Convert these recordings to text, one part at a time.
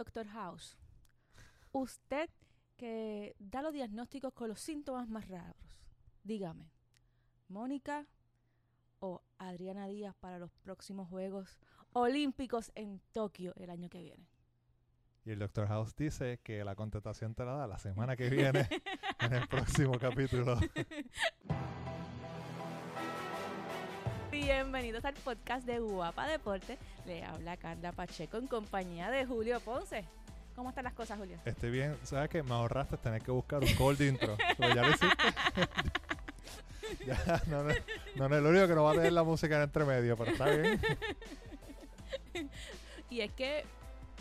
Doctor House, usted que da los diagnósticos con los síntomas más raros, dígame, Mónica o Adriana Díaz para los próximos Juegos Olímpicos en Tokio el año que viene. Y el Dr. House dice que la contestación te la da la semana que viene en el próximo capítulo. Bienvenidos al podcast de Guapa Deporte. Le habla Carla Pacheco en compañía de Julio Ponce. ¿Cómo están las cosas, Julio? Estoy bien. ¿Sabes qué? Me ahorraste tener que buscar un cold intro. Pero ya lo hiciste. ya, no, no, no, no, es lo único que no va a tener la música en entre medio, pero está bien. y es que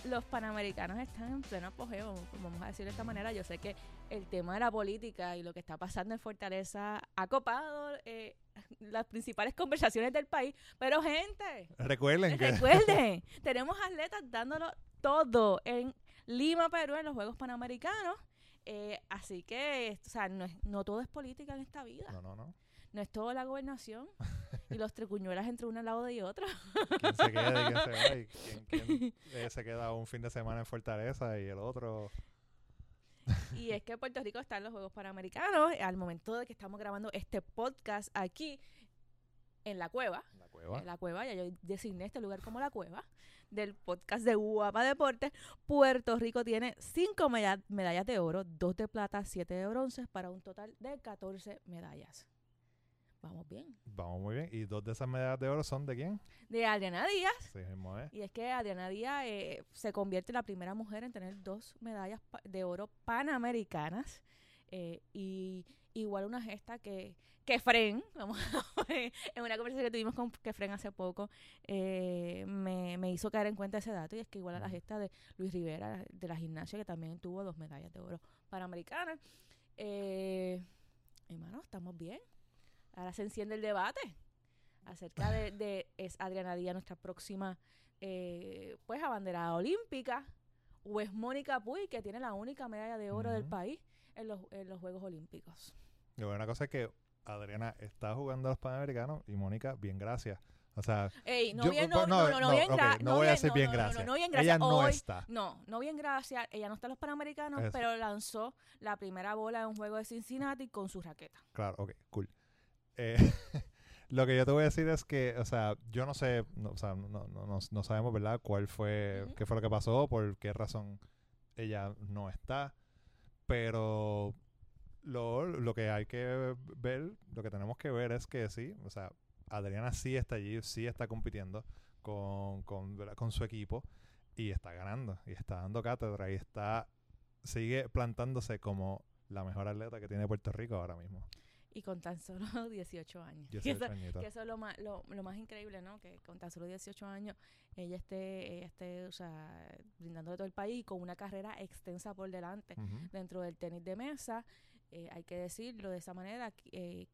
los panamericanos están en pleno apogeo, vamos a decirlo de esta manera. Yo sé que el tema de la política y lo que está pasando en Fortaleza ha copado eh, las principales conversaciones del país, pero gente, recuerden que recuerden, tenemos atletas dándolo todo en Lima, Perú, en los Juegos Panamericanos. Eh, así que, o sea, no, es, no todo es política en esta vida. No, no, no. No es todo la gobernación y los tricuñuelas entre un lado y otro. ¿Quién se queda y quién se va? Y quién, quién eh, se queda un fin de semana en Fortaleza y el otro... Y es que Puerto Rico está en los Juegos Panamericanos al momento de que estamos grabando este podcast aquí en la cueva. La cueva. En la cueva, ya yo designé este lugar como la cueva del podcast de Guapa Deportes. Puerto Rico tiene cinco meda- medallas de oro, dos de plata, siete de bronce, para un total de 14 medallas. Vamos bien. Vamos muy bien. ¿Y dos de esas medallas de oro son de quién? De Adriana Díaz. Sí, mismo es. Y es que Adriana Díaz eh, se convierte en la primera mujer en tener dos medallas de oro panamericanas. eh, y igual una gesta que, que Fren, vamos a ver, en una conversación que tuvimos con Kefren hace poco, eh, me, me hizo caer en cuenta ese dato. Y es que igual a la gesta de Luis Rivera, de la gimnasia, que también tuvo dos medallas de oro panamericanas. Eh, hermano, estamos bien. Ahora se enciende el debate acerca de, de es Adriana Díaz nuestra próxima eh, pues abanderada olímpica o es Mónica Puy que tiene la única medalla de oro del país en los, en los Juegos Olímpicos. Y bueno, una cosa es que Adriana está jugando a los Panamericanos y Mónica, bien, gracias. O sea, Ey, no yo- bien, pues, no, no, no, no, bien, ok, gra- no voy a decir bien no, gracias. no, Ella no está. No, no bien gracias. Ella no está en los Panamericanos, Eso. pero lanzó la primera bola en un juego de Cincinnati con su raqueta. Claro, ok, cool. Eh, lo que yo te voy a decir es que, o sea, yo no sé, no, o sea, no, no, no, sabemos, ¿verdad? ¿Cuál fue, qué fue lo que pasó? ¿Por qué razón ella no está? Pero lo, lo que hay que ver, lo que tenemos que ver es que sí, o sea, Adriana sí está allí, sí está compitiendo con, con, con su equipo y está ganando y está dando cátedra y está sigue plantándose como la mejor atleta que tiene Puerto Rico ahora mismo. Y con tan solo 18 años. Que 18 eso-. Que eso es lo más, lo, lo más increíble, ¿no? Que con tan solo 18 años ella esté, ella esté, o sea, brindándole todo el país y con una carrera extensa por delante dentro del tenis de mesa. eh, hay que decirlo de esa manera. eh,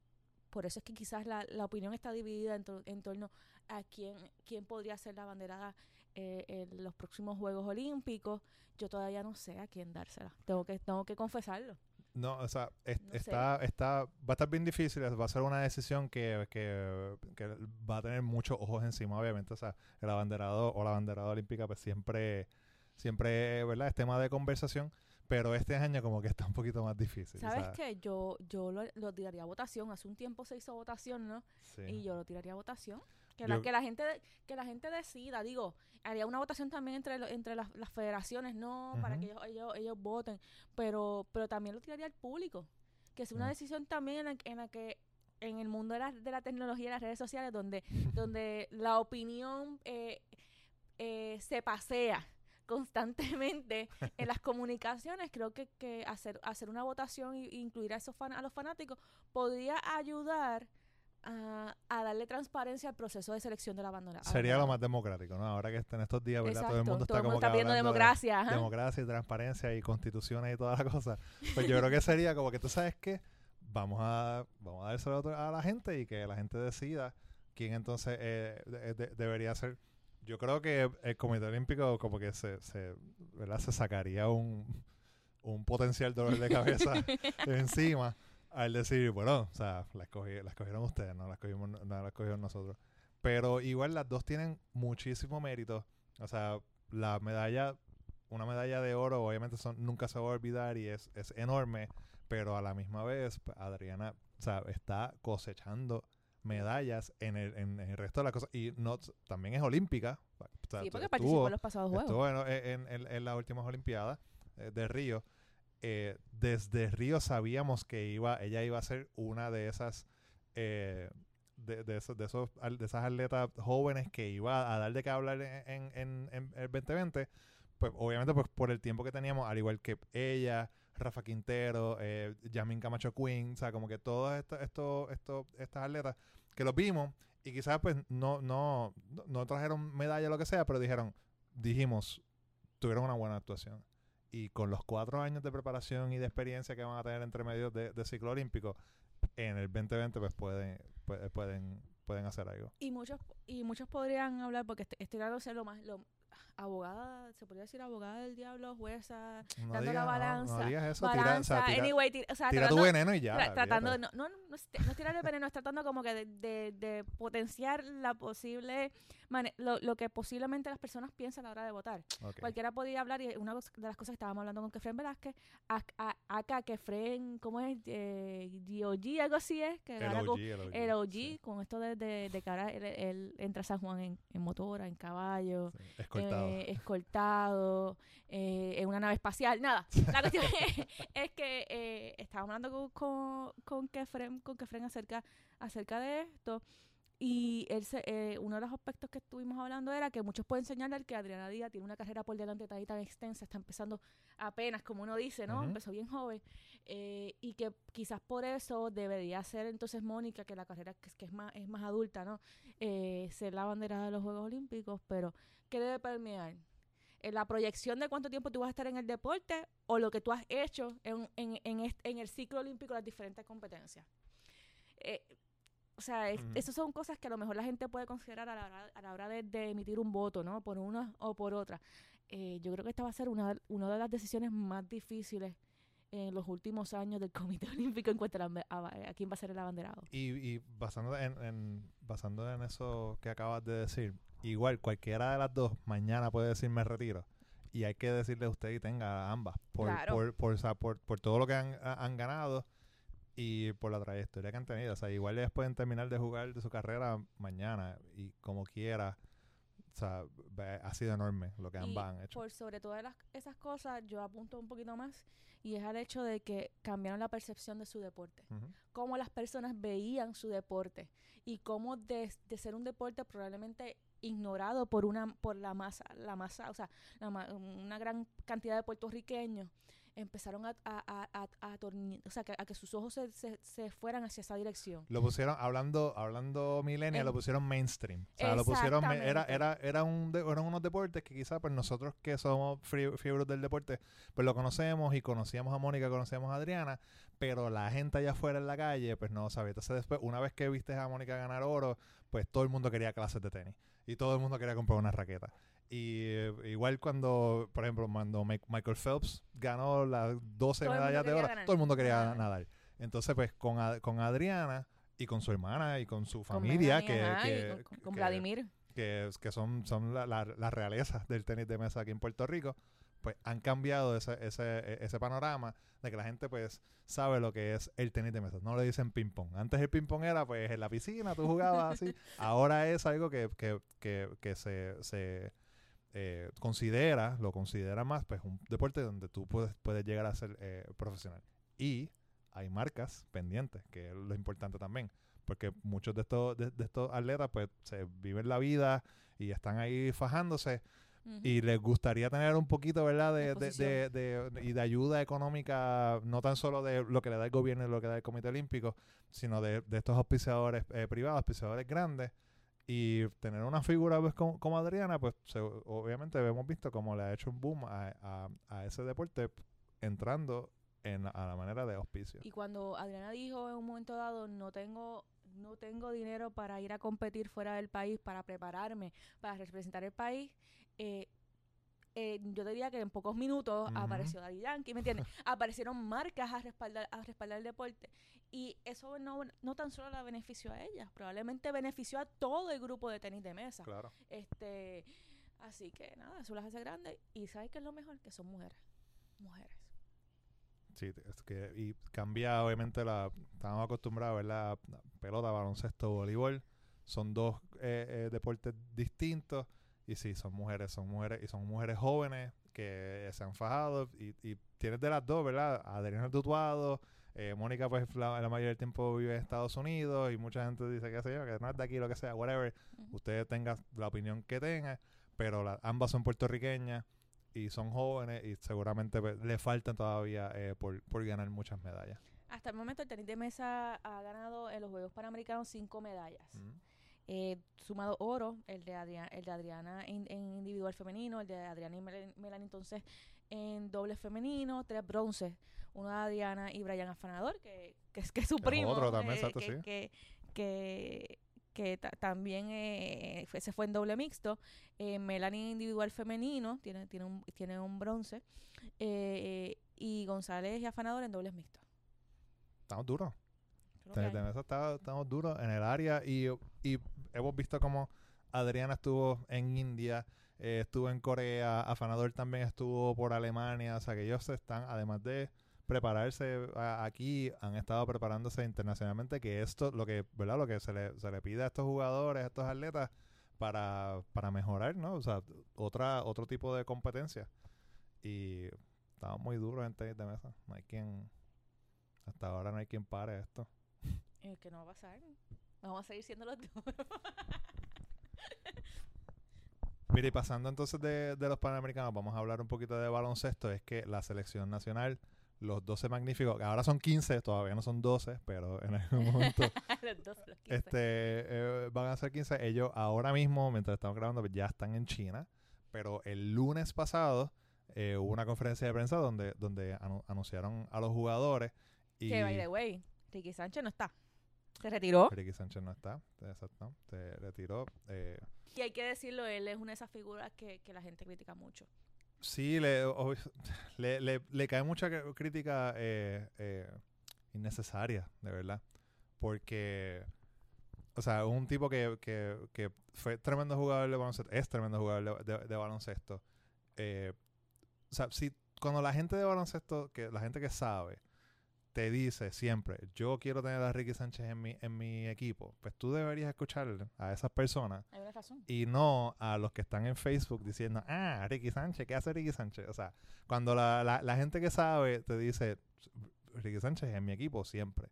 por eso es que quizás la, la opinión está dividida en, to- en torno a quién, quién podría ser la banderada eh, en los próximos Juegos Olímpicos. Yo todavía no sé a quién dársela. Tengo que, tengo que confesarlo. No, o sea, es- No sé. está, está, va a estar bien difícil, va a ser una decisión que, que, que va a tener muchos ojos encima, obviamente, o sea, el abanderado o la abanderada olímpica pues siempre, siempre, ¿verdad? Es tema de conversación, pero este año como que está un poquito más difícil. o ¿Sabes sea, qué? Yo, yo lo, lo tiraría a votación. Hace un tiempo se hizo votación, ¿no? sí. Y yo lo tiraría a votación. Que, la, que, la gente, que la gente decida, digo, haría una votación también entre, lo- entre las, las federaciones, no, para que ellos, ellos, ellos voten, pero, pero también lo tiraría al público. Que es una decisión también en la, en la que en el mundo de la, de la tecnología y las redes sociales, donde, donde la opinión eh, eh, se pasea constantemente en las comunicaciones, creo que, que hacer, hacer una votación e incluir a, esos fan- a los fanáticos podría ayudar a, a darle transparencia al proceso de selección de la bandera. Sería lo más democrático, ¿no? Ahora que está en estos días, ¿verdad? Todo el mundo está todo el como mundo que está pidiendo hablando de democracia. democracia y transparencia y constituciones y toda la cosa. Pues yo creo que sería como que tú sabes que vamos a vamos a dárselo a la gente y que la gente decida quién entonces eh, de- de- debería ser. Yo creo que el Comité Olímpico como que se, se, ¿verdad? se sacaría un, un potencial dolor de cabeza de encima al decir, bueno, o sea, la, escogí- la escogieron ustedes, no la escogimos, no la escogieron nosotros. Pero igual las dos tienen muchísimo mérito. O sea, la medalla una medalla de oro, obviamente son, nunca se va a olvidar y es, es enorme, pero a la misma vez, pues, Adriana o sea, está cosechando medallas en el, en, el resto de las cosas. Y no, también es olímpica. O sea, Sí, porque estuvo- participó en los pasados juegos. Estuvo en, en- en- en las últimas Olimpiadas eh, de Río. Eh, desde Río sabíamos que iba, ella iba a ser una de esas, eh, de, esos, de esos, de esas atletas jóvenes que iba a dar de qué hablar en, el 2020. Pues obviamente pues por el tiempo que teníamos, al igual que ella, Rafa Quintero, eh, Yamin Camacho Queen, o sea, como que todos estos, estos, estos, estas atletas que los vimos y quizás pues no, no- no trajeron medalla o lo que sea, pero dijeron, dijimos, tuvieron una buena actuación. Y con los cuatro años de preparación y de experiencia que van a tener entre medios de, de ciclo olímpico, en el 2020 pues pueden, pueden, pueden, pueden hacer algo. Y muchos y muchos podrían hablar, porque est- estoy dando lo más, lo, abogada, se podría decir abogada del diablo, jueza, No Dando la digas, no, balanza, no digas eso, tira, o balanza, sea, tira, anyway, ti- o sea, tira tu tratando- veneno y ya. tra- tratando de, no, no, no, es, no es tirar el veneno, es tratando como que de, de, de potenciar la posible, lo, lo que posiblemente las personas piensan a la hora de votar. Cualquiera podía hablar, y una de las cosas que estábamos hablando con Kefren Velázquez, acá Kefren, ¿cómo es? Eh, algo así es, que El OG, el OG, el OG, sí, con esto de, de, de que ahora él, él entra a San Juan en, en motora, en caballo, sí, Escoltado. eh, escoltado, eh, en una nave espacial, nada. La cuestión es, es que eh, estábamos hablando con, con, con Kefren, con Kefren acerca, acerca de esto. Y él se- eh, uno de los aspectos que estuvimos hablando era que muchos pueden señalar que Adriana Díaz tiene una carrera por delante tan y tan extensa, está empezando apenas, como uno dice, ¿no? Empezó bien joven. eh, y que quizás por eso debería ser entonces Mónica, que la carrera que, es- que es, más, es más adulta, ¿no? Eh, ser la bandera de los Juegos Olímpicos, pero ¿qué debe permear? Eh, la proyección de cuánto tiempo tú vas a estar en el deporte o lo que tú has hecho en, en, en, el ciclo olímpico las diferentes competencias. Eh, o sea, es- esas son cosas que a lo mejor la gente puede considerar a la hora, a la hora de, de emitir un voto, ¿no? Por una o por otra. Eh, yo creo que esta va a ser una, de- una de las decisiones más difíciles en los últimos años del Comité Olímpico en cuanto a, la- a, a quién va a ser el abanderado. Y, y basando en, en, basando en eso que acabas de decir, igual cualquiera de las dos mañana puede decir me retiro. Y hay que decirle a usted y tenga ambas. Por, Claro. por, por, por, por todo lo que han, ha- han ganado y por la trayectoria que han tenido. O sea, igual ellos pueden terminar de jugar de su carrera mañana y como quiera. O sea, ha sido enorme lo que ambas han hecho. por sobre todas las- esas cosas, yo apunto un poquito más y es al hecho de que cambiaron la percepción de su deporte. Ujú. Cómo las personas veían su deporte y cómo de, de ser un deporte probablemente ignorado por una por la masa, la masa, o sea, la una gran cantidad de puertorriqueños empezaron a, a, a, a- torni- o sea, que, a que sus ojos se, se, se fueran hacia esa dirección. Lo pusieron, hablando, hablando millennial, En- lo pusieron mainstream. O sea, lo pusieron, era, era, era un de- eran unos deportes que quizás pues nosotros que somos fiebros del deporte, pues lo conocemos y conocíamos a Mónica, conocíamos a Adriana, pero la gente allá afuera en la calle, pues no sabía. Entonces después, una vez que viste a Mónica ganar oro, pues todo el mundo quería clases de tenis. Y todo el mundo quería comprar una raqueta. Y eh, igual cuando, por ejemplo, cuando Mi- Michael Phelps ganó las 12 Todo el mundo medallas de oro, ganar. todo el mundo quería Ajá. nadar. Entonces, pues con, Ad- con Adriana y con su hermana y con su familia, que, ajá, que, con, con- con que- Vladimir. que, que son, son la, la, la realeza del tenis de mesa aquí en Puerto Rico, pues han cambiado ese, ese, e- ese panorama de que la gente pues sabe lo que es el tenis de mesa. No le dicen ping pong. Antes el ping pong era pues en la piscina, tú jugabas así. Ahora es algo que, que, que, que se, se eh, considera, lo considera más pues un deporte donde tú puedes, puedes llegar a ser eh, profesional. Y hay marcas pendientes, que es lo importante también. Porque muchos de estos, de, de estos atletas pues se viven la vida y están ahí fajándose y les gustaría tener un poquito, ¿verdad? De, de, de- y de ayuda económica, no tan solo de lo que le da el gobierno y lo que da el Comité Olímpico, sino de, de estos auspiciadores eh, privados, auspiciadores grandes. Y tener una figura pues, como, como Adriana, pues se- obviamente hemos visto cómo le ha hecho un boom a, a- a ese deporte entrando en, a la manera de auspicio. Y cuando Adriana dijo en un momento dado, no tengo, no tengo dinero para ir a competir fuera del país, para prepararme, para representar el país, eh, eh, yo diría que en pocos minutos apareció Daddy Yankee, ¿me entiendes? Aparecieron marcas a respaldar, a respaldar el deporte. Y eso no, no tan solo la benefició a ella, probablemente benefició a todo el grupo de tenis de mesa. Claro. Este, Así que nada, eso las hace grandes. Y ¿sabes qué es lo mejor? Que son mujeres. Mujeres. Sí, es que, y cambia obviamente la... Estamos acostumbrados a ver la pelota, baloncesto, voleibol. Son dos eh, eh, deportes distintos. Y sí, son mujeres, son mujeres, y son mujeres jóvenes que se han fajado. Y, y tienes de las dos, ¿verdad? Adriana Tutuado, eh, Mónica, pues la, la mayoría del tiempo vive en Estados Unidos. Y mucha gente dice que, yo, que no es de aquí, lo que sea, whatever. Ujú. Usted tenga la opinión que tenga. Pero la- ambas son puertorriqueñas y son jóvenes y seguramente pues, le faltan todavía eh, por, por ganar muchas medallas. Hasta el momento el tenis de mesa ha ganado en los Juegos Panamericanos cinco medallas. Mm. Eh, sumado oro, el de, Adriana, el de Adriana en, en individual femenino, el de Adriana y Mel- Melanie entonces en doble femenino, tres bronces, uno de Adriana y Brian Afanador, que, que es que es su primo, otro también, eh, exacto, que, sí. que, que, que ta- también eh, fue- se fue en doble mixto. Eh, Melanie individual femenino, tiene, tiene, un, tiene un bronce, eh, y González y Afanador en dobles mixtos. Estamos duros. Eso está- estamos duros en el área y, y hemos visto como Adriana estuvo en India, eh, estuvo en Corea, Afanador también estuvo por Alemania, o sea que ellos están, además de prepararse a- aquí, han estado preparándose internacionalmente, que esto, lo que, ¿verdad? Lo que se le, se le pide a estos jugadores, a estos atletas, para, para mejorar, ¿no? O sea, otra, otro tipo de competencia. Y estamos muy duros en tenis de mesa. No hay quien, hasta ahora no hay quien pare esto. Eh, que no va a pasar. Vamos a seguir siendo los duros. Mira, y pasando entonces de, de los Panamericanos, vamos a hablar un poquito de baloncesto. Es que la selección nacional, los 12 magníficos, ahora son 15, todavía no son 12, pero en algún momento los dos, los 15. este, eh, van a ser 15. Ellos ahora mismo, mientras estamos grabando, ya están en China. Pero el lunes pasado eh, hubo una conferencia de prensa donde, donde anu- anunciaron a los jugadores. Y Que, by the way, Ricky Sánchez no está. Se retiró. Ricky Sánchez no está, exacto, se retiró. Eh, Y hay que decirlo, él es una de esas figuras que, que la gente critica mucho. Sí, le, o- le, le, le cae mucha cr- crítica eh, eh, innecesaria, de verdad. Porque, o sea, un tipo que, que, que fue tremendo jugador de baloncesto, es tremendo jugador de, de- de baloncesto. Eh, o sea, si cuando la gente de baloncesto, que la gente que sabe, te dice siempre, yo quiero tener a Ricky Sánchez en mi, en mi equipo, pues tú deberías escuchar a esas personas Hay una razón. y no a los que están en Facebook diciendo, ah, Ricky Sánchez, ¿qué hace Ricky Sánchez? O sea, cuando la, la, la gente que sabe te dice, Ricky Sánchez es en mi equipo siempre,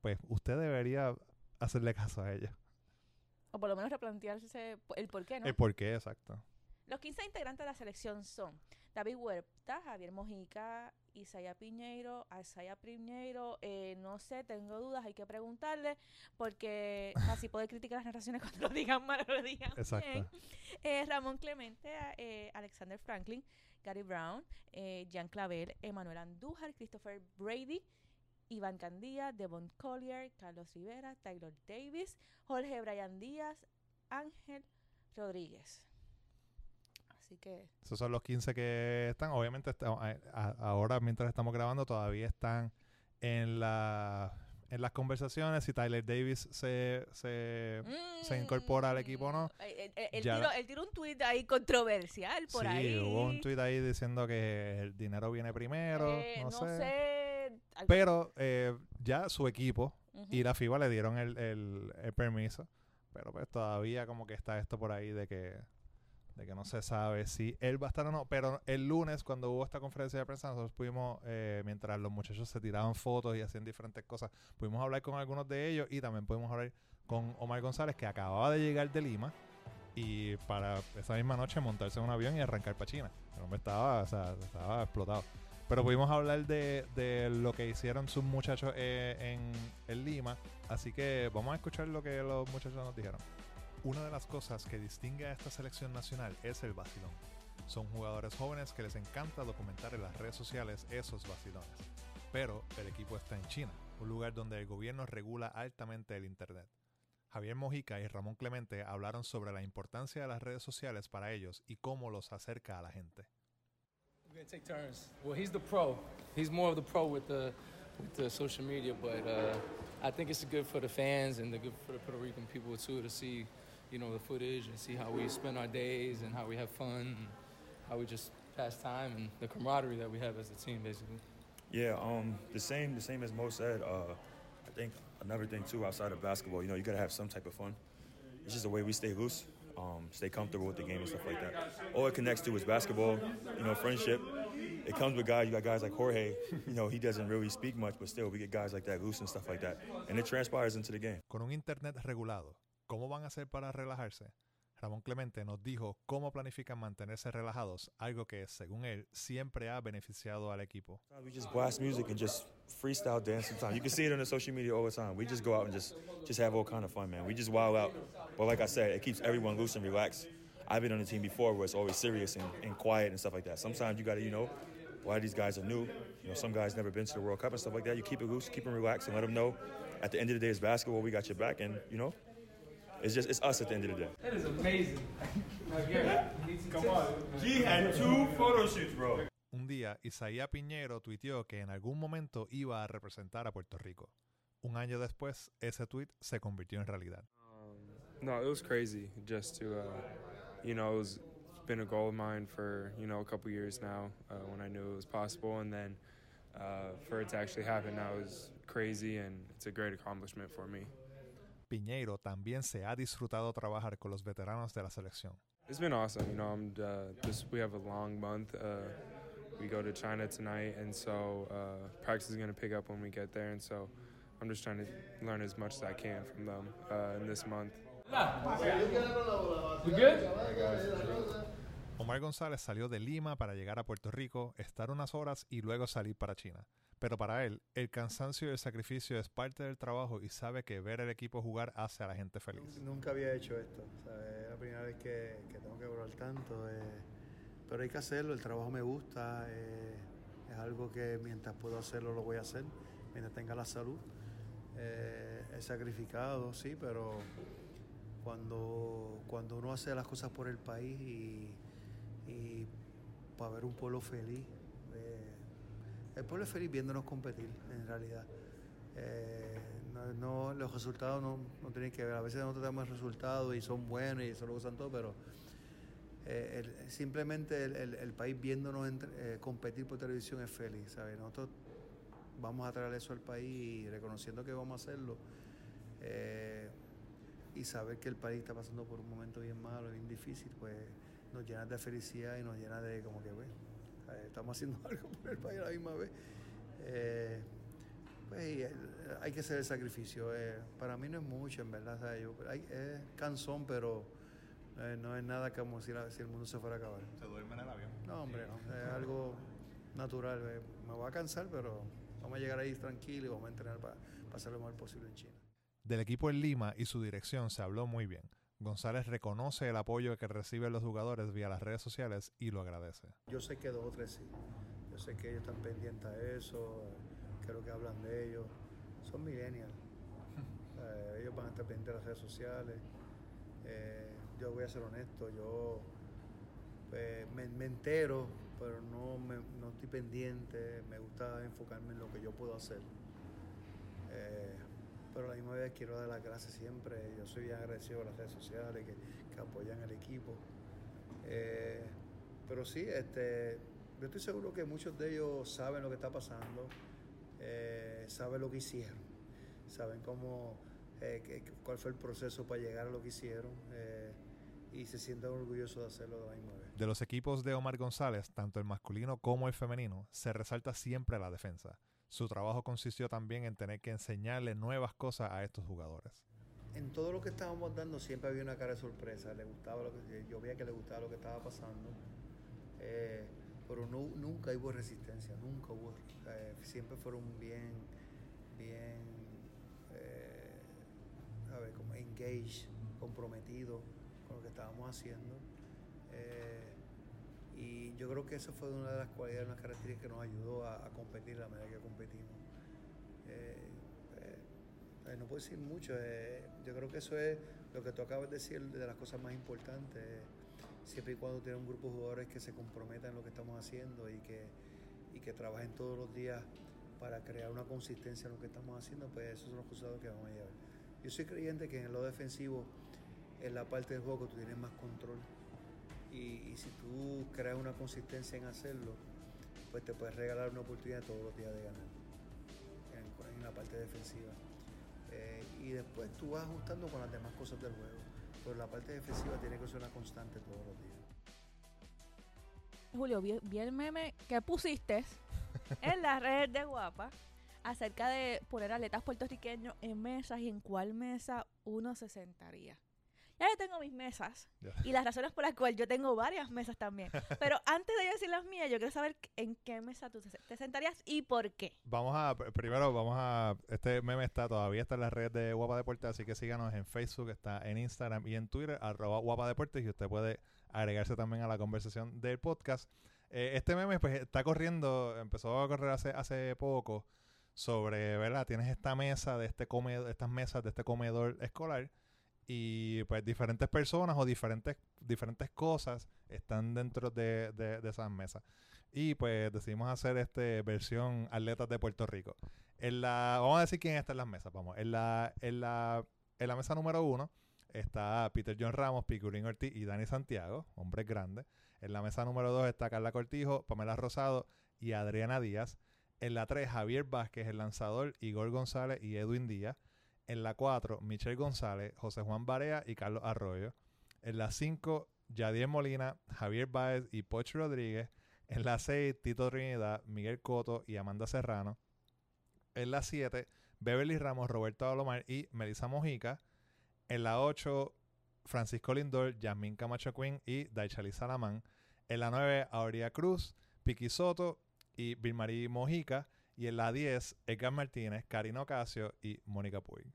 pues usted debería hacerle caso a ella. O por lo menos replantearse el por qué, ¿no? El por qué, exacto. Los 15 integrantes de la selección son David Huerta, Javier Mojica, Isaya Piñeiro, Isaya Piñeiro, eh, no sé, tengo dudas, hay que preguntarle, porque así puede criticar las narraciones cuando lo digan mal o lo digan Exacto. bien. Eh, Ramón Clemente, eh, Alexander Franklin, Gary Brown, eh, Jan Clavel, Emanuel Andújar, Christopher Brady, Iván Candía, Devon Collier, Carlos Rivera, Taylor Davis, Jorge Brian Díaz, Ángel Rodríguez. Así que Esos son los 15 que están. Obviamente, estamos- a- a- ahora mientras estamos grabando, todavía están en la en las conversaciones. Si Tyler Davis se, se se incorpora al equipo o no. Mm, eh, Él, Ya tiró, él un tweet ahí controversial por sí, ahí. hubo un tweet ahí diciendo que el dinero viene primero. Eh, no, no sé. sé. Pero eh, ya su equipo Ujú. y la FIBA le dieron el, el, el permiso. Pero pues todavía como que está esto por ahí de que de que no se sabe si él va a estar o no. Pero el lunes, cuando hubo esta conferencia de prensa, nosotros pudimos, eh, mientras los muchachos se tiraban fotos y hacían diferentes cosas, pudimos hablar con algunos de ellos y también pudimos hablar con Omar González, que acababa de llegar de Lima y para esa misma noche montarse en un avión y arrancar para China. El hombre estaba, o sea, estaba explotado. Pero pudimos hablar de, de lo que hicieron sus muchachos eh, en, en Lima. Así que vamos a escuchar lo que los muchachos nos dijeron. Una de las cosas que distingue a esta selección nacional es el vacilón. Son jugadores jóvenes que les encanta documentar en las redes sociales esos vacilones. Pero el equipo está en China, un lugar donde el gobierno regula altamente el Internet. Javier Mojica y Ramón Clemente hablaron sobre la importancia de las redes sociales para ellos y cómo los acerca a la gente. We're gonna take turns. Well, he's the pro. He's more of the pro with the with the social media, but uh, I think it's good for the fans and the good for the Puerto Rican people too to see, you know, the footage and see how we spend our days and how we have fun and how we just pass time and the camaraderie that we have as a team, basically. Yeah, um, the same, the same as Mo said. Uh, I think another thing too, outside of basketball, you know, you gotta have some type of fun. It's just the way we stay loose, um, stay comfortable with the game and stuff like that. All it connects to is basketball, you know, friendship. It comes with guys. You got guys like Jorge. You know, he doesn't really speak much, but still, we get guys like that loose and stuff like that, and it transpires into the game. Con un internet regulado, ¿cómo van a hacer para relajarse? Ramón Clemente nos dijo cómo planifican mantenerse relajados, algo que, según él, siempre ha beneficiado al equipo. We just blast music and just freestyle dance sometimes. You can see it on the social media all the time. We just go out and just just have all kind of fun, man. We just wild out. But like I said, it keeps everyone loose and relaxed. I've been on the team before where it's always serious and, and quiet and stuff like that. Sometimes you got to, you know, a lot of these guys are new. You know, some guys never been to the World Cup and stuff like that. You keep it loose, keep them relaxed, and let them know at the end of the day it's basketball. We got your back, and you know, it's just it's us at the end of the day. That is amazing. Come on. G had two photo shoots, bro. Un día, Isaías Piñero tuiteó que en algún momento iba a representar a Puerto Rico. Un año después, ese tweet se convirtió en realidad. Um, no, it was crazy just to, uh, you know, it was been a goal of mine for you know a couple years now uh, when I knew it was possible, and then uh, for it to actually happen now is crazy, and it's a great accomplishment for me. Piñeiro también se ha disfrutado trabajar con los veteranos de la selección. It's been awesome. You know, I'm uh, this. We have a long month. Uh, we go to China tonight, and so uh, practice is going to pick up when we get there, and so I'm just trying to learn as much as I can from them uh, in this month. We good? Omar González salió de Lima para llegar a Puerto Rico, estar unas horas y luego salir para China. Pero para él, el cansancio y el sacrificio es parte del trabajo y sabe que ver el equipo jugar hace a la gente feliz. Nunca había hecho esto, ¿sabes? es la primera vez que, que tengo que volar tanto, eh, pero hay que hacerlo, el trabajo me gusta, eh, es algo que mientras puedo hacerlo lo voy a hacer, mientras tenga la salud. Eh, he sacrificado, sí, pero cuando, cuando uno hace las cosas por el país y, y para ver un pueblo feliz, el pueblo es feliz viéndonos competir, en realidad. Eh, no, los resultados no, no tienen que ver. A veces nosotros tenemos resultados y son buenos y eso lo usan todo, pero eh, simplemente el, país viéndonos eh, competir por televisión es feliz, ¿sabes? Nosotros vamos a traer eso al país y reconociendo que vamos a hacerlo y saber que el país está pasando por un momento bien malo, bien difícil, pues nos llena de felicidad y nos llena de como que, bueno. Estamos haciendo algo por el país a la misma vez. Eh, pues eh, hay que hacer el sacrificio. eh, para mí no es mucho, en verdad. ¿sabes? Yo, hay- es cansón, pero eh, no es nada como si, la- si el mundo se fuera a acabar. ¿Se duerme en el avión? No, hombre, no. Es algo natural. eh, Me voy a cansar, pero vamos a llegar ahí tranquilo y vamos a entrenar para hacer lo mejor posible en China. Del equipo en Lima y su dirección se habló muy bien. González reconoce el apoyo que reciben los jugadores vía las redes sociales y lo agradece. Yo sé que dos o tres sí. Yo sé que ellos están pendientes a eso, eh, creo que hablan de ellos. Son millennials. Eh, ellos van a estar pendientes de las redes sociales. Eh, yo voy a ser honesto, yo pues, me, me entero, pero no, me- no estoy pendiente. Me gusta enfocarme en lo que yo puedo hacer. Eh, pero la misma vez quiero dar las gracias siempre. Yo soy bien agradecido a las redes sociales que, apoyan al equipo. Eh, pero sí, este, yo estoy seguro que muchos de ellos saben lo que está pasando, eh, saben lo que hicieron, saben cómo, eh, cuál fue el proceso para llegar a lo que hicieron eh, y se sienten orgullosos de hacerlo de la misma vez. De los equipos de Omar González, tanto el masculino como el femenino, se resalta siempre la defensa. Su trabajo consistió también en tener que enseñarle nuevas cosas a estos jugadores. En todo lo que estábamos dando siempre había una cara de sorpresa, le gustaba lo que, yo veía que le gustaba lo que estaba pasando, eh, pero nunca hubo resistencia, nunca hubo, eh, siempre fueron bien, bien, eh, ¿sabe? como engaged, comprometidos con lo que estábamos haciendo. Y yo creo que eso fue una de las cualidades, una característica que nos ayudó a, a competir la manera que competimos. Eh, eh, eh, no puedo decir mucho, yo creo que eso es lo que tú acabas de decir de las cosas más importantes. siempre y cuando tienes un grupo de jugadores que se comprometan en lo que estamos haciendo y que, y que trabajen todos los días para crear una consistencia en lo que estamos haciendo, pues esos son los resultados que vamos a llevar. Yo soy creyente que en lo defensivo en la parte del juego tú tienes más control. Y, y si tú creas una consistencia en hacerlo, pues te puedes regalar una oportunidad todos los días de ganar en, en la parte defensiva. Eh, y después tú vas ajustando con las demás cosas del juego. Pero la parte defensiva tiene que ser una constante todos los días. Julio, vi, vi el meme que pusiste en las redes de Guapa acerca de poner atletas puertorriqueños en mesas y en cuál mesa uno se sentaría. Ya yo tengo mis mesas y las razones por las cuales yo tengo varias mesas también. Pero antes de yo decir las mías, yo quiero saber en qué mesa tú te sentarías y por qué. Vamos a, pr- primero vamos a, este meme está todavía está en las redes de Guapa Deportes, así que síganos en Facebook, está en Instagram y en Twitter, arroba Guapa Deportes, y usted puede agregarse también a la conversación del podcast. Eh, este meme pues está corriendo, empezó a correr hace, hace poco sobre, ¿verdad? Tienes esta mesa de este comedor, estas mesas de este comedor escolar y pues diferentes personas o diferentes, diferentes cosas están dentro de, de- de esas mesas. Y pues decidimos hacer este versión atletas de Puerto Rico. En la, vamos a decir quién está en las mesas, vamos. En la, en la, en la mesa número uno está Peter John Ramos, Piculín Ortiz y Dani Santiago, hombres grandes. En la mesa número dos está Carla Cortijo, Pamela Rosado y Adriana Díaz. En la tres, Javier Vázquez, el lanzador, Igor González y Edwin Díaz. En la 4, Michelle González, José Juan Barea y Carlos Arroyo. En la 5, Yadier Molina, Javier Báez y Poch Rodríguez. En la 6, Tito Trinidad, Miguel Coto y Amanda Serrano. En la 7, Beverly Ramos, Roberto Alomar y Melissa Mojica. En la 8, Francisco Lindor, Yasmín Camacho Quinn y Daichali Salamán. En la 9, Aurea Cruz, Piqui Soto y Vilmarí Mojica. Y en la 10, Edgar Martínez, Karina Ocasio y Mónica Puig.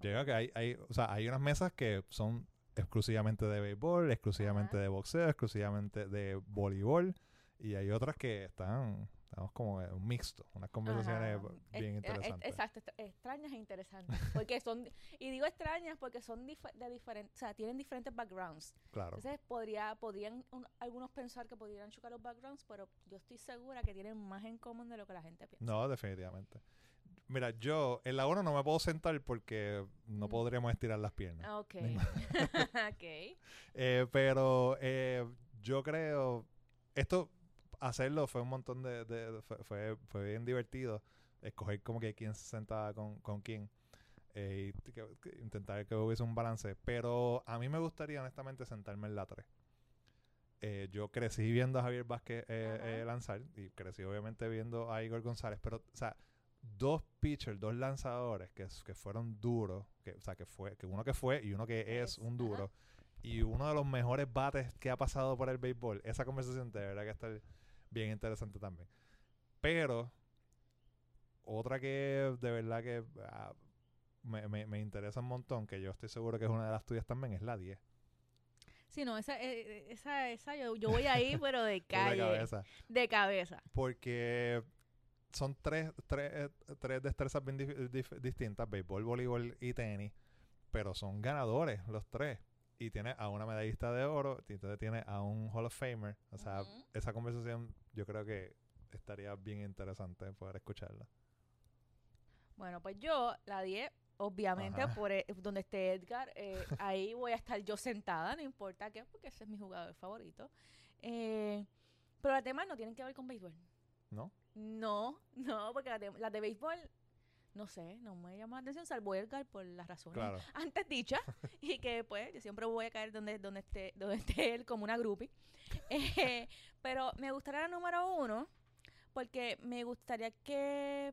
Llega que hay, hay, o sea, hay unas mesas que son exclusivamente de béisbol, exclusivamente Ajá. de boxeo, exclusivamente de voleibol. Y hay otras que están, estamos como en un mixto, unas conversaciones Ajá. bien Es- es- interesantes. exacto, extra- extrañas e interesantes. Porque son, y digo extrañas porque son dif- de diferentes, o sea, tienen diferentes backgrounds. Claro. Entonces podría, podrían un- algunos pensar que podrían chocar los backgrounds, pero yo estoy segura que tienen más en común de lo que la gente piensa. No, definitivamente. Mira, yo en la 1 no me puedo sentar porque no Mm. podríamos estirar las piernas. Ah, Ok. Ok. Eh, pero eh, yo creo, esto, hacerlo fue un montón de, de- fue, fue, fue bien divertido, escoger como que quién se sentaba con, con quién eh, y que- que intentar que hubiese un balance. Pero a mí me gustaría honestamente sentarme en la 3. Eh, yo crecí viendo a Javier Vázquez eh, eh, lanzar y crecí obviamente viendo a Igor González, pero, o sea, dos pitchers, dos lanzadores que, que fueron duros, que, o sea, que fue, que uno que fue y uno que es, Es, un ajá. duro, y uno de los mejores bates que ha pasado por el béisbol, esa conversación de verdad que está bien interesante también. Pero, otra que de verdad que ah, me, me, me interesa un montón, que yo estoy seguro que es una de las tuyas también, es la 10. Sí, no, esa, eh, esa, esa yo, yo voy ahí, pero de de calle. cabeza. De cabeza. Porque son tres, tres, eh, tres destrezas bien dif- dif- distintas, béisbol, voleibol y tenis, pero son ganadores los tres. Y tiene a una medallista de oro, y entonces tiene a un Hall of Famer. O sea, esa conversación yo creo que estaría bien interesante poder escucharla. Bueno, pues yo, la 10, obviamente, Ajá. por e- donde esté Edgar, eh, ahí voy a estar yo sentada, no importa qué, porque ese es mi jugador favorito. Eh, pero las demás no tienen que ver con béisbol. ¿No? No, no, porque las de, las de béisbol, no sé, no me llama la atención, salvo Edgar por las razones Claro. antes dichas, y que pues yo siempre voy a caer donde, donde, esté, donde esté él como una groupie. Eh, pero me gustaría la número uno, porque me gustaría que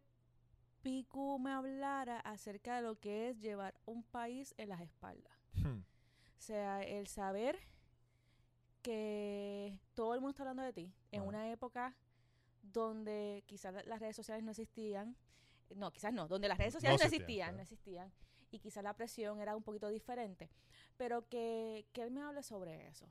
Piku me hablara acerca de lo que es llevar un país en las espaldas. Hmm. O sea, el saber que todo el mundo está hablando de ti en una época donde quizás la- las redes sociales no existían. No, quizás no, donde las redes sociales no existían, existían, claro. no existían. Y quizás la presión era un poquito diferente. Pero que, que él me hable sobre eso.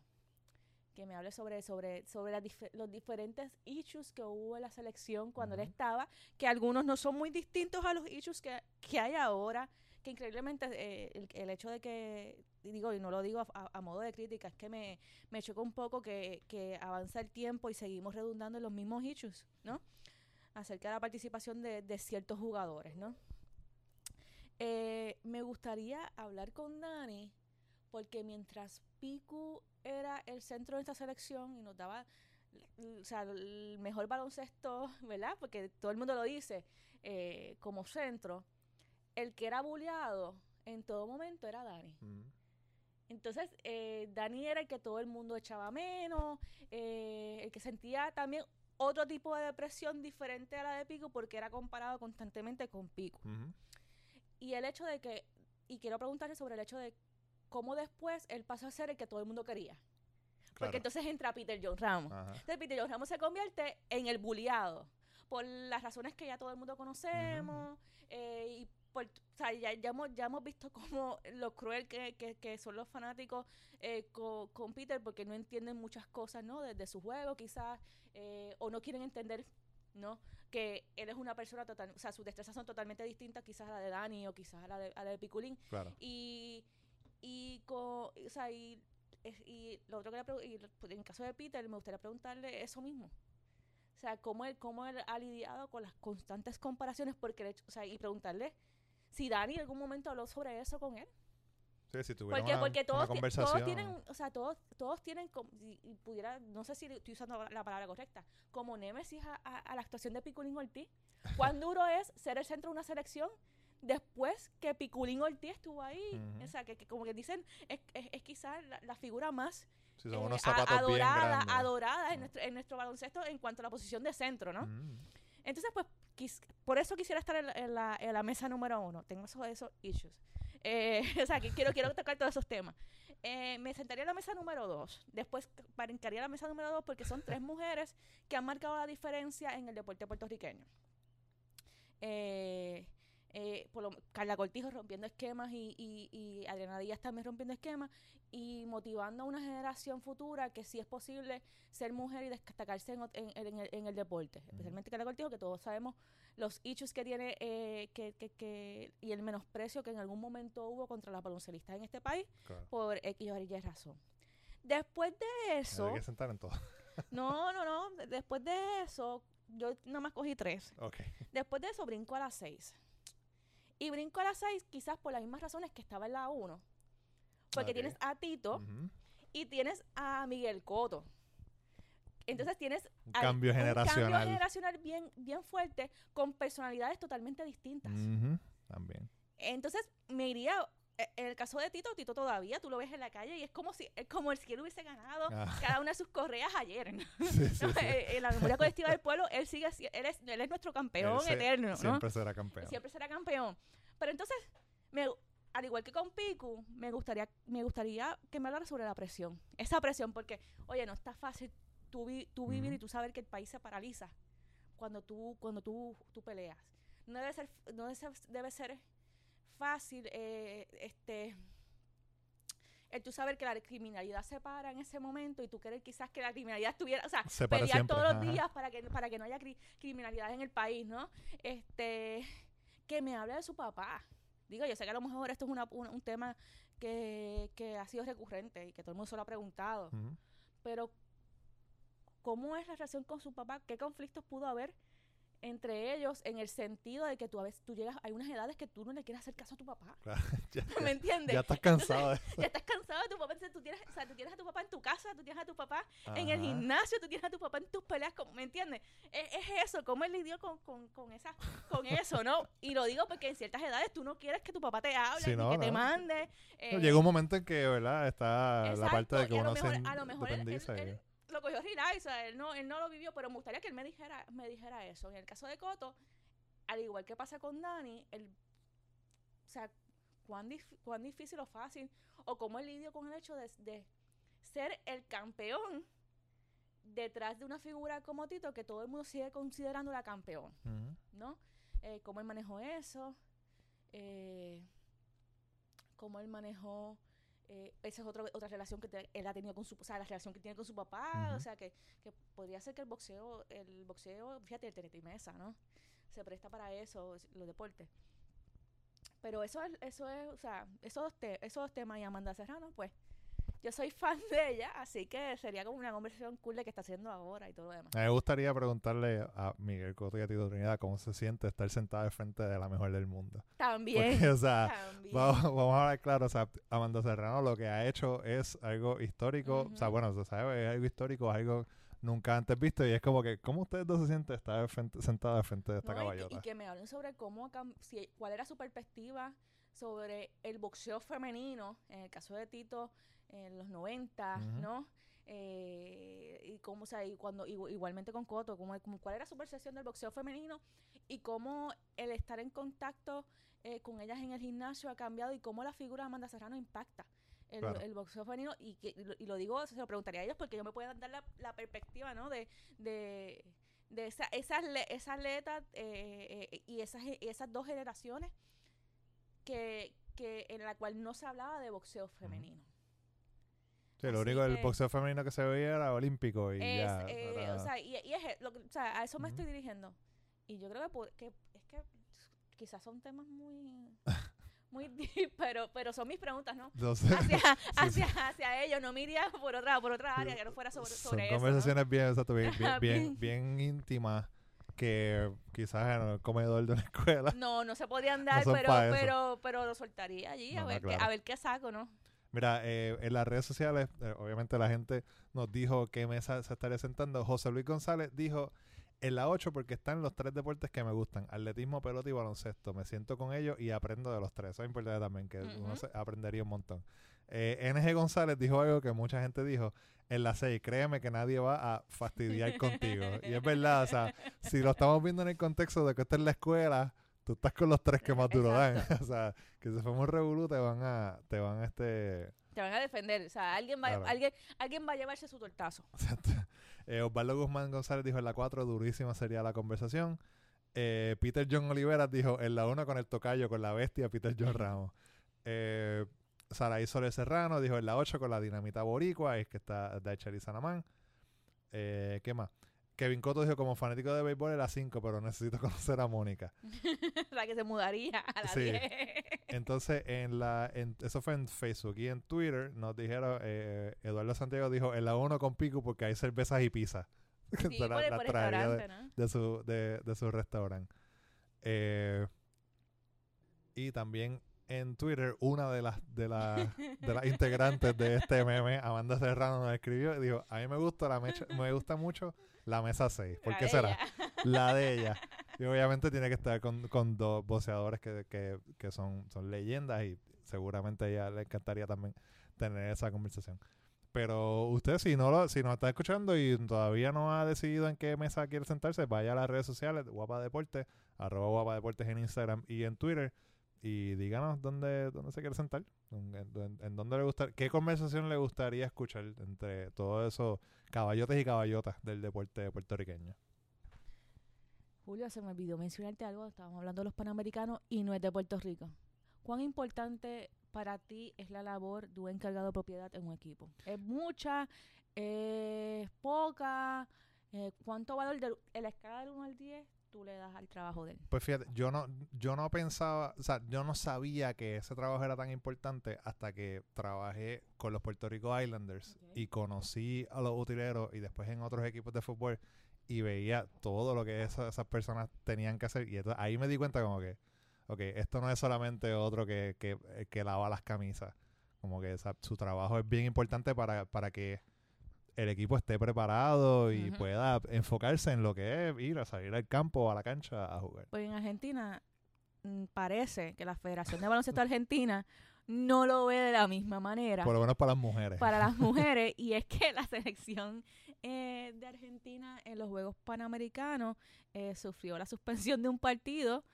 Que me hable sobre, sobre, sobre los diferentes issues que hubo en la selección cuando él estaba, que algunos no son muy distintos a los issues que, que hay ahora, que increíblemente eh, el, el hecho de que, y digo, y no lo digo a, a- a modo de crítica, es que me, me choca un poco que, que avanza el tiempo y seguimos redundando en los mismos issues, ¿no? Acerca de la participación de, de ciertos jugadores, ¿no? Eh, me gustaría hablar con Dani porque mientras Piku era el centro de esta selección y nos daba o sea, el mejor baloncesto, ¿verdad? Porque todo el mundo lo dice eh, como centro. El que era bulleado en todo momento era Dani. Ujú. Entonces, eh, Dani era el que todo el mundo echaba menos, eh, el que sentía también otro tipo de depresión diferente a la de Pico porque era comparado constantemente con Pico. Y el hecho de que, y quiero preguntarle sobre el hecho de cómo después él pasó a ser el que todo el mundo quería. Porque entonces entra Peter John Ramos. Ajá. Entonces Peter John Ramos se convierte en el bulliado por las razones que ya todo el mundo conocemos eh, y por, o sea, ya, ya hemos, ya hemos visto cómo lo cruel que, que- que son los fanáticos eh, co- con, Peter porque no entienden muchas cosas, ¿no? Desde su juego quizás eh, o no quieren entender, ¿no? Que él es una persona total, o sea, sus destrezas son totalmente distintas quizás a la de Dani o quizás a la de, a la de Piculín Claro. y y con o sea y, y lo otro que le y en el caso de Peter me gustaría preguntarle eso mismo o sea cómo él cómo él ha lidiado con las constantes comparaciones porque o sea y preguntarle si Dani en algún momento habló sobre eso con él Sí, si tuviera porque una, porque una todos, conversación. todos tienen o sea todos todos tienen y, y pudiera no sé si estoy usando la palabra correcta como némesis a, a- a la actuación de Piculín Ortiz cuán duro es ser el centro de una selección después que Piculín Ortiz estuvo ahí Ujú. o sea que, que como que dicen es, es, es quizás la, la figura más son eh, a- bien adorada grandes. adorada en nuestro, en nuestro baloncesto en cuanto a la posición de centro no Mm. entonces, pues, quis- por eso quisiera estar en la, en la- en la mesa número uno. Tengo esos, esos issues. Eh, o sea, que quiero, quiero tocar todos esos temas. Eh, me sentaría en la mesa número dos. Después brincaría a la mesa número dos porque son tres mujeres que han marcado la diferencia en el deporte puertorriqueño. Eh, eh, por lo- Carla Cortijo rompiendo esquemas y, y, y Adriana Díaz también rompiendo esquemas y motivando a una generación futura que sí es posible ser mujer y destacarse en, ot- en- en el, en el deporte, especialmente Carla Cortijo, que todos sabemos los issues que tiene eh, que, que, que- y el menosprecio que en algún momento hubo contra las baloncelistas en este país Claro. por X o Y razón. Después de eso, Hay que sentar en todo. no, no, no, de- después de eso, yo nada más cogí tres. Después de eso brinco a las 6. Y brinco a las 6 quizás por las mismas razones que estaba en la 1. Porque tienes a Tito y tienes a Miguel Coto. Entonces tienes Un al- cambio un cambio generacional. generacional bien, bien fuerte con personalidades totalmente distintas. También. Entonces me iría, en el caso de Tito, Tito todavía tú lo ves en la calle y es como si, es como si él hubiese ganado Ah. cada una de sus correas ayer. ¿no? Sí, sí, No, sí. eh, en la memoria colectiva del pueblo, él sigue, si- él es, él es nuestro campeón Él eterno, ¿no? Siempre será campeón. siempre será campeón. Pero entonces, me, al igual que con Piku, me gustaría, me gustaría que me hablara sobre la presión. Esa presión, porque, oye, no está fácil tú, vi- tú vivir Ujú. y tú saber que el país se paraliza cuando tú, cuando tú, tú peleas. No debe ser, no debe ser, debe ser fácil, eh, este el tú saber que la criminalidad se para en ese momento y tú querer quizás que la criminalidad estuviera, o sea, Se pelear siempre, todos los días para que para que no haya cri- criminalidad en el país, ¿no? Este que me hable de su papá. Digo, yo sé que a lo mejor esto es una- un, un tema que, que ha sido recurrente y que todo el mundo se lo ha preguntado, pero ¿cómo es la relación con su papá? ¿Qué conflictos pudo haber entre ellos en el sentido de que tú a veces tú llegas hay unas edades que tú no le quieres hacer caso a tu papá? Claro, ya, ¿Me entiendes? ya estás cansado de ya estás cansado de tu papá, entonces tú tienes, o sea, tú tienes a tu papá en tu casa, tú tienes a tu papá en el gimnasio, tú tienes a tu papá en tus peleas, ¿me entiendes? Es, es eso, cómo él lidió con, con, con, esa, con eso, ¿no? Y lo digo porque en ciertas edades tú no quieres que tu papá te hable, Sí, no, que te mande. Eh, Llega un momento en que, ¿verdad? Está la parte de que y a lo uno mejor- se a lo mejor él- él- independiza. y- él lo cogió relax, o sea, él no, él no lo vivió, pero me gustaría que él me dijera, me dijera eso. En el caso de Coto, al igual que pasa con Dani, el, o sea, cuán, dif- cuán difícil o fácil, o cómo él lidió con el hecho de, de ser el campeón detrás de una figura como Tito que todo el mundo sigue considerando la campeón. ¿no? Eh, cómo él manejó eso, eh, cómo él manejó eh, esa es otra, otra relación que te- él ha tenido con su, o sea, la relación que tiene con su papá, o sea, que, que podría ser que el boxeo, el boxeo, fíjate, el teletrimesa, ¿no? Se presta para eso, es- los deportes. Pero eso es, eso es, o sea, esos, dos te- esos temas y Amanda Serrano, pues, yo soy fan de ella, así que sería como una conversación cool de que está haciendo ahora y todo lo demás. Me gustaría preguntarle a Miguel Cotto y a Tito Trinidad cómo se siente estar sentado al frente de la mejor del mundo. También. Porque, o sea, también. vamos, vamos a hablar claro, o sea, Amanda Serrano lo que ha hecho es algo histórico, o sea, bueno, se sabe, es algo histórico, algo nunca antes visto y es como que, ¿cómo ustedes dos se sienten estar al frente- al frente de esta No, y que- caballota? y, que me hablen sobre cómo, si, cuál era su perspectiva sobre el boxeo femenino, en el caso de Tito, en los 90, Ujú. ¿no? Eh, y cómo, o sea, y cuando, igu- igualmente con Coto, cómo, cómo- cuál era su percepción del boxeo femenino y cómo el estar en contacto eh, con ellas en el gimnasio ha cambiado y cómo la figura de Amanda Serrano impacta el, Claro. el boxeo femenino y, que, y, lo, digo, se lo preguntaría a ellos porque ellos me pueden dar la, la perspectiva, ¿no? De, de, de esa, esas, le- esa atleta eh, y esas, esas dos generaciones que, que en la cual no se hablaba de boxeo femenino. Sí, lo así único del que- boxeo femenino que se veía era olímpico y Es, ya. eh, era- o sea, y, y es lo que- o sea, a eso me Ujú. estoy dirigiendo. Y yo creo que, por- que es que quizás son temas muy muy deep, pero pero son mis preguntas, ¿no? entonces, Hacia, sí. hacia, hacia ellos, no me iría por otra, por otra área que no fuera sobre, son sobre eso. ¿no? conversaciones bien, exacto, bien, bien, bien, bien íntimas que quizás en el comedor de una escuela. No, no se podían dar, son pero, pa' eso. pero, pero lo soltaría allí, No, a, no, ver qué, claro. a ver qué saco, ¿no? Mira, eh, en las redes sociales, eh, obviamente la gente nos dijo qué mesa se estaría sentando. José Luis González dijo en la 8 porque están los tres deportes que me gustan, atletismo, pelota y baloncesto. Me siento con ellos y aprendo de los tres. Eso es importante también, que uno se- aprendería un montón. Eh, NG González dijo algo que mucha gente dijo en la 6. Créeme que nadie va a fastidiar contigo. Y es verdad, o sea, si lo estamos viendo en el contexto de que esta es la escuela, tú estás con los tres que más duro dan. o sea, que si fuimos revolú te van a, te van a este... Te van a defender, o sea, alguien va, Claro. alguien, alguien va a llevarse su tortazo. Eh, Osvaldo Guzmán González dijo en la 4, durísima sería la conversación. Eh, Peter John Oliveras dijo en la 1 con el tocayo, con la bestia, Peter John Ramos. Eh, Saraí Soler Serrano dijo en la 8 con la dinamita boricua, es que está Daichel y Sanamán. Eh, ¿Qué más? Kevin Cotto dijo como fanático de béisbol en la 5, pero necesito conocer a Mónica. la que se mudaría a la Sí. 10. Entonces, en la, en- eso fue en Facebook y en Twitter nos dijeron, eh, Eduardo Santiago dijo en la 1 con Pico porque hay cervezas y pizza. Sí, la- por el la por traería de- ¿no? de su, de, de su restaurante. Eh, y también en Twitter, una de las, de las, de las integrantes de este meme, Amanda Serrano, nos escribió y dijo, a mí me gusta la mecha- me gusta mucho la mesa 6. ¿Por La qué será? ella. La de ella. Y obviamente tiene que estar con, con dos boxeadores que, que, que son, son leyendas y seguramente a ella le encantaría también tener esa conversación. Pero usted, si no lo, si nos está escuchando y todavía no ha decidido en qué mesa quiere sentarse, vaya a las redes sociales, Guapa Deportes, arroba Guapa Deportes en Instagram y en Twitter, y díganos dónde, dónde se quiere sentar, en, en- dónde le gusta, qué conversación le gustaría escuchar entre todos esos caballotes y caballotas del deporte puertorriqueño. Julio, se me olvidó mencionarte algo. Estábamos hablando de los panamericanos y no es de Puerto Rico. ¿Cuán importante para ti es la labor de un encargado de propiedad en un equipo? ¿Es mucha? ¿Es poca? Eh, ¿Cuánto valor de, la escala del 1 al 10 tú le das al trabajo de él? Pues fíjate, yo no, yo no pensaba, o sea, yo no sabía que ese trabajo era tan importante hasta que trabajé con los Puerto Rico Islanders y conocí a los utileros y después en otros equipos de fútbol y veía todo lo que esa- esas personas tenían que hacer. Y entonces ahí me di cuenta como que, ok, esto no es solamente otro que, que, que lava las camisas, como que esa- su trabajo es bien importante para, para que el equipo esté preparado y pueda enfocarse en lo que es ir a salir al campo a la cancha a jugar. Pues en Argentina mm, parece que la Federación de Baloncesto Argentina no lo ve de la misma manera. Por lo menos para las mujeres. para las mujeres y es que la selección eh, de Argentina en los Juegos Panamericanos eh, sufrió la suspensión de un partido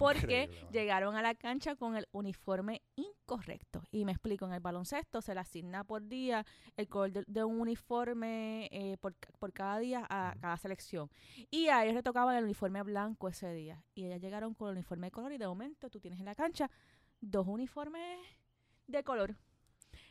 porque Increíble, llegaron a la cancha con el uniforme incorrecto. Y me explico, en el baloncesto se le asigna por día el color de, de un uniforme eh, por, por cada día a cada selección. Y a ellos le tocaban el uniforme blanco ese día. Y ellas llegaron con el uniforme de color y de momento tú tienes en la cancha dos uniformes de color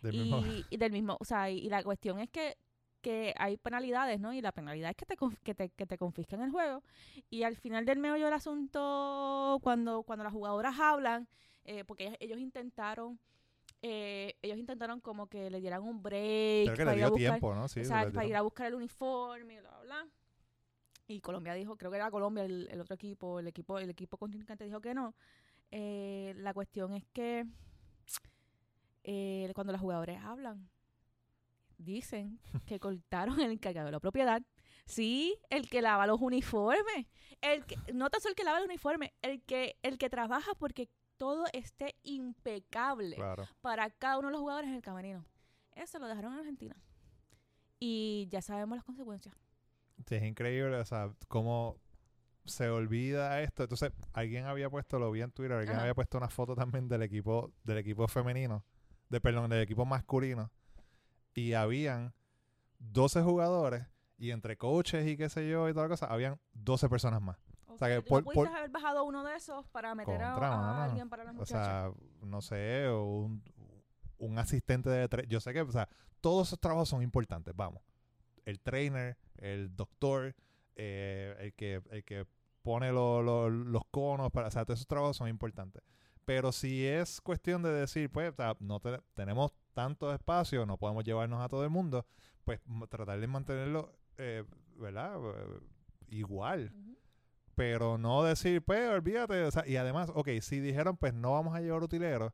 Del y, mismo- y del mismo, o sea, y, y la cuestión es que, que hay penalidades, ¿no? Y la penalidad es que te, que te, que te confiscan el juego. Y al final del meollo del asunto, cuando, cuando las jugadoras hablan, eh, porque ellas- ellos intentaron eh, ellos intentaron como que le dieran un break Creo que para le ir a dio buscar, tiempo, ¿no? Sí, exacto, le para ir a buscar el uniforme y bla, bla, bla. Y Colombia dijo, creo que era Colombia el, el otro equipo, el equipo, el equipo contrincante dijo que no. Eh, la cuestión es que eh, cuando los jugadores hablan, dicen que cortaron el encargado de la propiedad. Sí, el que lava los uniformes. El que, no tan solo el que lava los uniformes, el que, el que trabaja porque todo esté impecable Claro. para cada uno de los jugadores en el camerino. Eso lo dejaron en Argentina. Y ya sabemos las consecuencias. Sí, es increíble, o sea, cómo se olvida esto. Entonces, alguien había puesto, lo vi en Twitter, alguien Ajá. había puesto una foto también del equipo, del equipo femenino, de perdón, del equipo masculino. Y habían 12 jugadores y entre coaches y qué sé yo y toda la cosa, habían 12 personas más. sea, que ¿Tú por- no por- haber bajado uno de esos para meter a, alguien para las O sea, no sé, o un, un asistente de tres. Yo sé que, o sea, todos esos trabajos son importantes, vamos. El trainer, el doctor, eh, el, que, el que pone lo- lo- los conos, para, o sea, todos esos trabajos son importantes. Pero si es cuestión de decir, pues, o sea, no te- tenemos tanto espacio, no podemos llevarnos a todo el mundo, pues tratar de mantenerlo, eh, ¿verdad? Eh, igual pero no decir, pues, olvídate. O sea, y además, ok, si dijeron, pues no vamos a llevar utileros,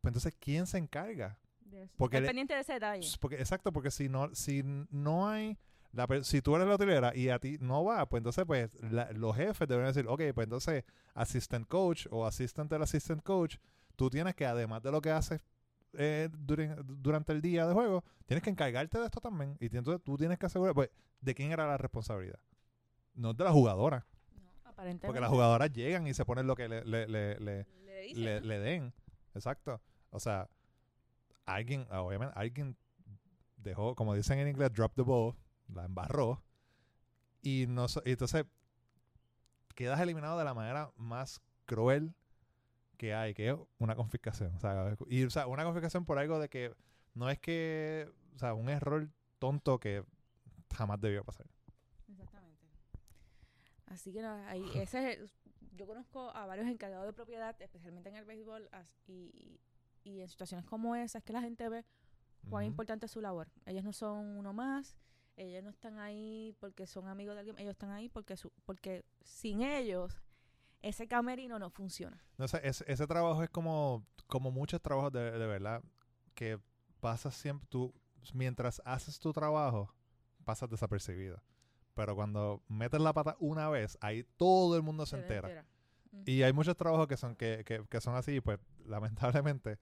pues entonces, ¿quién se encarga? De eso. Porque pendiente de ese detalle. Porque, exacto, porque si no, si no hay, la, si tú eres la utilera y a ti no va, pues entonces, pues, la- los jefes deben decir, ok, pues entonces, assistant coach o assistant del assistant coach, tú tienes que, además de lo que haces eh, durante el día de juego, tienes que encargarte de esto también. Y entonces tú tienes que asegurar, pues, ¿de quién era la responsabilidad? No de la jugadora. No, aparentemente. Porque las jugadoras llegan y se ponen lo que le, le, le, le, Le dicen, le- ¿no? le den. Exacto. O sea, alguien, obviamente, alguien dejó, como dicen en inglés, drop the ball, la embarró. Y, no, y entonces quedas eliminado de la manera más cruel que hay, que es una confiscación. O sea, y, o sea, una confiscación por algo de que no es que, o sea, un error tonto que jamás debió pasar. Exactamente. Así que nada, ahí, ese es el- yo conozco a varios encargados de propiedad, especialmente en el béisbol, as- y, y en situaciones como esas, que la gente ve cuán importante es su labor. Ellos no son uno más, ellos no están ahí porque son amigos de alguien, ellos están ahí porque su, porque sin ellos ese camerino no funciona. No sé, ese, ese trabajo es como, como muchos trabajos de, de verdad que pasas siempre, tú, mientras haces tu trabajo, pasas desapercibido. Pero cuando metes la pata una vez, ahí todo el mundo se Se entera. Ujú. Y hay muchos trabajos que son, que, que, que son así, pues lamentablemente,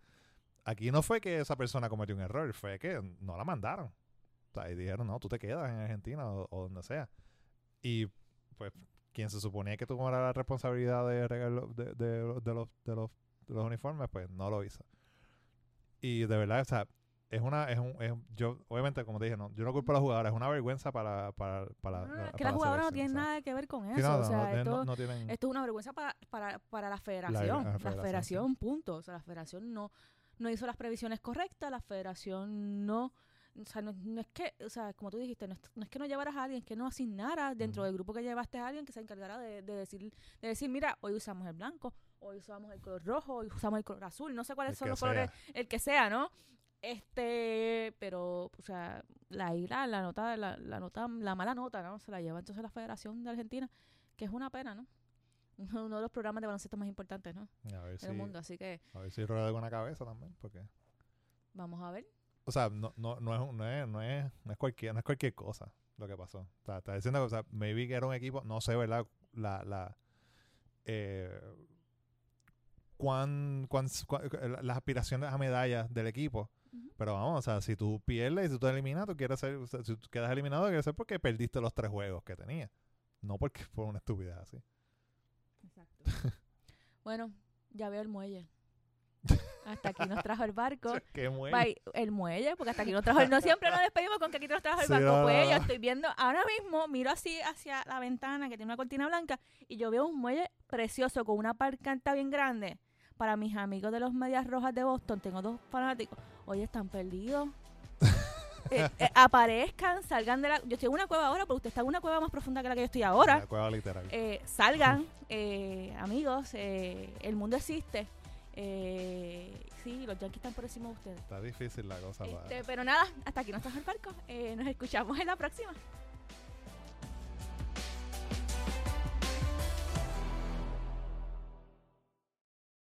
aquí no fue que esa persona cometió un error, fue que no la mandaron. O sea, y dijeron, no, tú te quedas en Argentina o, o donde sea. Y pues quien se suponía que tuviera la responsabilidad de de, de, los, de, los, de los uniformes, pues no lo hizo. Y de verdad, o sea, es una, es un, es, yo, obviamente, como te dije, no, yo no culpo a la jugadora, es una vergüenza para, para, para, No, no, la- que para las la jugadoras no tienen sea. nada que ver con eso. Sí, no, o no, sea, no, eh, esto, no- no tienen... esto es una vergüenza para, para, para la federación. La, federación, federación, sí. punto. O sea, la federación no, no hizo las previsiones correctas, la federación no... O sea, no, no es que, o sea, como tú dijiste, no es, no es que no llevaras a alguien, es que no asignaras dentro del grupo que llevaste a alguien que se encargara de, de decir, de decir, mira, hoy usamos el blanco, hoy usamos el color rojo, hoy usamos el color azul, no sé cuáles El son los colores, el que sea, ¿no? Este, pero, o sea, la ira, la nota, la, la nota, la mala nota, ¿no? Se la lleva entonces la Federación de Argentina, que es una pena, ¿no? Uno de los programas de baloncesto más importantes, ¿no? A ver si, Del mundo, así que a ver si rueda alguna cabeza también, porque... vamos a ver. O sea, no, no, no, es, no, es, no, es, no, es cualquier, no es cualquier cosa lo que pasó. O sea, está diciendo que, o sea, maybe que era un equipo, no sé, ¿verdad? La, la, eh, cuán, cuán, cuán- la- las aspiraciones a medallas del equipo. Pero vamos, o sea, si tú pierdes y si tú te eliminas, tú quieres ser, o sea, si tú quedas eliminado, quiere ser porque perdiste los tres juegos que tenías. No porque fue una estupidez así. Exacto. bueno, ya veo el muelle. Hasta aquí nos trajo el barco. Qué muelle. Bye, el muelle, porque hasta aquí nos trajo el... No siempre nos despedimos con que aquí nos trajo el Sí, barco. no, pues no. yo estoy viendo, ahora mismo miro así hacia la ventana que tiene una cortina blanca y yo veo un muelle precioso con una parcanta bien grande. Para mis amigos de los Medias Rojas de Boston, tengo dos fanáticos. Oye, están perdidos. Eh, eh, aparezcan, salgan de la... Yo estoy en una cueva ahora, pero usted está en una cueva más profunda que la que yo estoy ahora La cueva literal. eh, salgan, eh, amigos, eh, el mundo existe Eh, sí, los Yankees están por encima de ustedes. Está difícil la cosa. para- Este, pero nada, hasta aquí nos trajo el barco. Eh, nos escuchamos en la próxima.